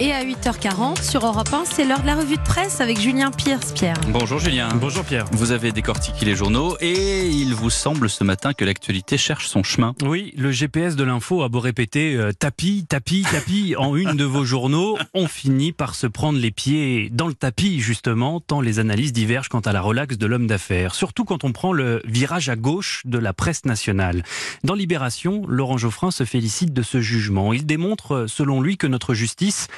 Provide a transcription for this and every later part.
Et à 8h40 sur Europe 1, c'est l'heure de la revue de presse avec Julien Pierce. Pierre. Bonjour Julien. Bonjour Pierre. Vous avez décortiqué les journaux et il vous semble ce matin que l'actualité cherche son chemin. Oui, le GPS de l'info a beau répéter euh, tapis, tapis, tapis en une de vos journaux, on finit par se prendre les pieds dans le tapis justement, tant les analyses divergent quant à la relaxe de l'homme d'affaires. Surtout quand on prend le virage à gauche de la presse nationale. Dans Libération, Laurent Geoffrin se félicite de ce jugement. Il démontre, selon lui, que notre justice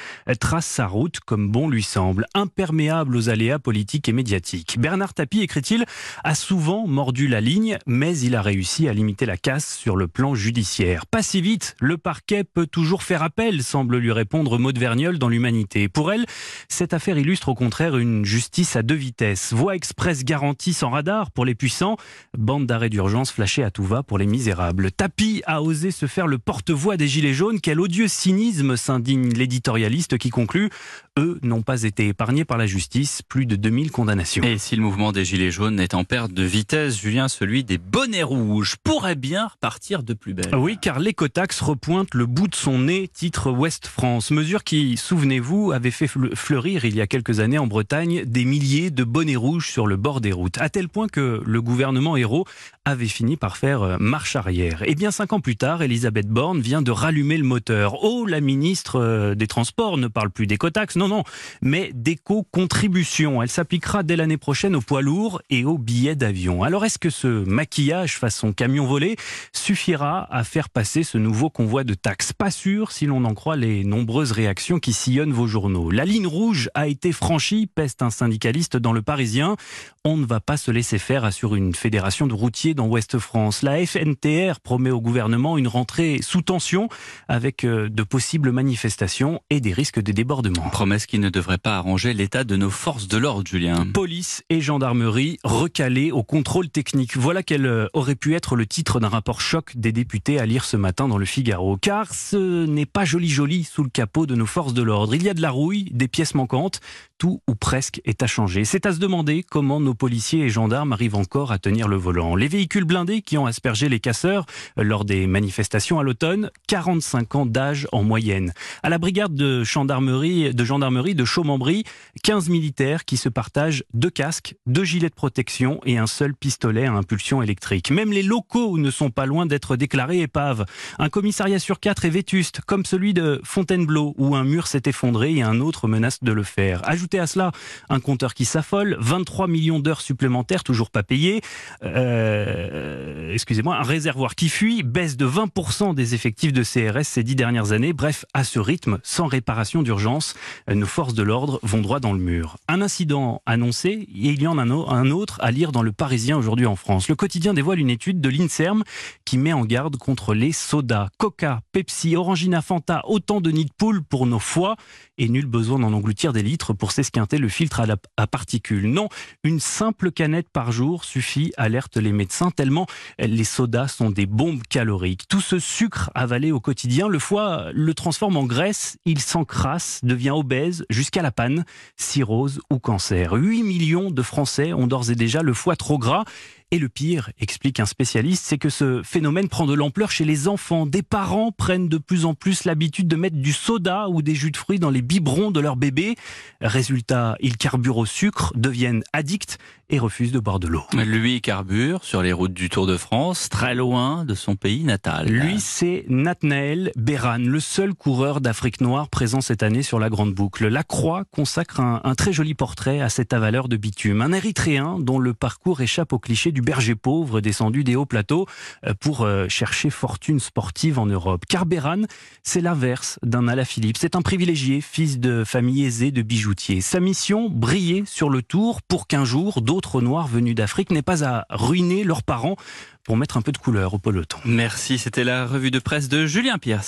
trace sa route comme bon lui semble, imperméable aux aléas politiques et médiatiques. Bernard Tapie, écrit-il, a souvent mordu la ligne, mais il a réussi à limiter la casse sur le plan judiciaire. Pas si vite, le parquet peut toujours faire appel, semble lui répondre Maud Vergnol dans l'Humanité. Pour elle, cette affaire illustre au contraire une justice à deux vitesses. Voie express garantie sans radar pour les puissants, bande d'arrêt d'urgence flashée à tout va pour les misérables. Tapie a osé se faire le porte-voix des Gilets jaunes. Quel odieux cynisme s'indigne l'éditorialiste qui conclut eux n'ont pas été épargnés par la justice, plus de 2000 condamnations. Et si le mouvement des Gilets jaunes est en perte de vitesse, Julien, celui des bonnets rouges pourrait bien repartir de plus belle. Oui, car l'écotaxe repointe le bout de son nez, titre Ouest France. Mesure qui, souvenez-vous, avait fait fleurir il y a quelques années en Bretagne des milliers de bonnets rouges sur le bord des routes, à tel point que le gouvernement héros avait fini par faire euh, marche arrière. Et bien cinq ans plus tard, Elisabeth Borne vient de rallumer le moteur. Oh, la ministre euh, des Transports ne parle plus d'écotaxe, non, non, mais d'éco-contribution. Elle s'appliquera dès l'année prochaine aux poids lourds et aux billets d'avion. Alors est-ce que ce maquillage façon camion volé suffira à faire passer ce nouveau convoi de taxes? Pas sûr si l'on en croit les nombreuses réactions qui sillonnent vos journaux. La ligne rouge a été franchie, peste un syndicaliste dans le Parisien. On ne va pas se laisser faire, assure une fédération de routiers dans Ouest France. La FNTR promet au gouvernement une rentrée sous tension avec euh, de possibles manifestations et des risques de débordement. Promesse qui ne devrait pas arranger l'état de nos forces de l'ordre, Julien. Police et gendarmerie recalés au contrôle technique. Voilà quel euh, aurait pu être le titre d'un rapport choc des députés à lire ce matin dans le Figaro. Car ce n'est pas joli joli sous le capot de nos forces de l'ordre. Il y a de la rouille, des pièces manquantes, tout ou presque est à changer. C'est à se demander comment nos policiers et gendarmes arrivent encore à tenir le volant. Les véhicules blindés qui ont aspergé les casseurs lors des manifestations à l'automne, 45 ans d'âge en moyenne. À la brigade de gendarmerie de, gendarmerie de Chaumembry, 15 militaires qui se partagent deux casques, deux gilets de protection et un seul pistolet à impulsion électrique. Même les locaux ne sont pas loin d'être déclarés épaves. Un commissariat sur quatre est vétuste, comme celui de Fontainebleau, où un mur s'est effondré et un autre menace de le faire. Ajoutez à cela un compteur qui s'affole, 23 millions d'heures supplémentaires toujours pas payées. Euh, excusez-moi, un réservoir qui fuit, baisse de 20% des effectifs de CRS ces dix dernières années. Bref, à ce rythme, sans réparation d'urgence, nos forces de l'ordre vont droit dans le mur. Un incident annoncé, il y en a un autre à lire dans le Parisien aujourd'hui en France. Le quotidien dévoile une étude de l'INSERM qui met en garde contre les sodas. Coca, Pepsi, Orangina, Fanta, autant de nids de poule pour nos foies et nul besoin d'en engloutir des litres pour s'esquinter le filtre à, à particules. Non, une simple canette par jour suffit, alerte les médecins, tellement les sodas sont des bombes caloriques. Tout ce sucre avalé au quotidien, le foie le transforme en graisse, il devient obèse jusqu'à la panne, cirrhose ou cancer. 8 millions de Français ont d'ores et déjà le foie trop gras et le pire, explique un spécialiste, c'est que ce phénomène prend de l'ampleur chez les enfants. Des parents prennent de plus en plus l'habitude de mettre du soda ou des jus de fruits dans les biberons de leur bébé. Résultat, ils carburent au sucre, deviennent addicts et refusent de boire de l'eau. Lui carbure sur les routes du Tour de France, très loin de son pays natal. Lui, c'est Nathnaël Beran, le seul coureur d'Afrique noire présent cette année sur la Grande Boucle. La Croix consacre un, un très joli portrait à cet avaleur de bitume. Un Érythréen dont le parcours échappe au cliché du berger pauvre descendu des hauts plateaux euh, pour euh, chercher fortune sportive en Europe. Car Beran, c'est l'inverse d'un Alaphilippe. C'est un privilégié, fils de famille aisée de bijoutier. Sa mission, briller sur le tour pour qu'un jour, noirs venus d'Afrique n'aient pas à ruiner leurs parents pour mettre un peu de couleur au peloton. Merci, c'était la revue de presse de Julien Pierre.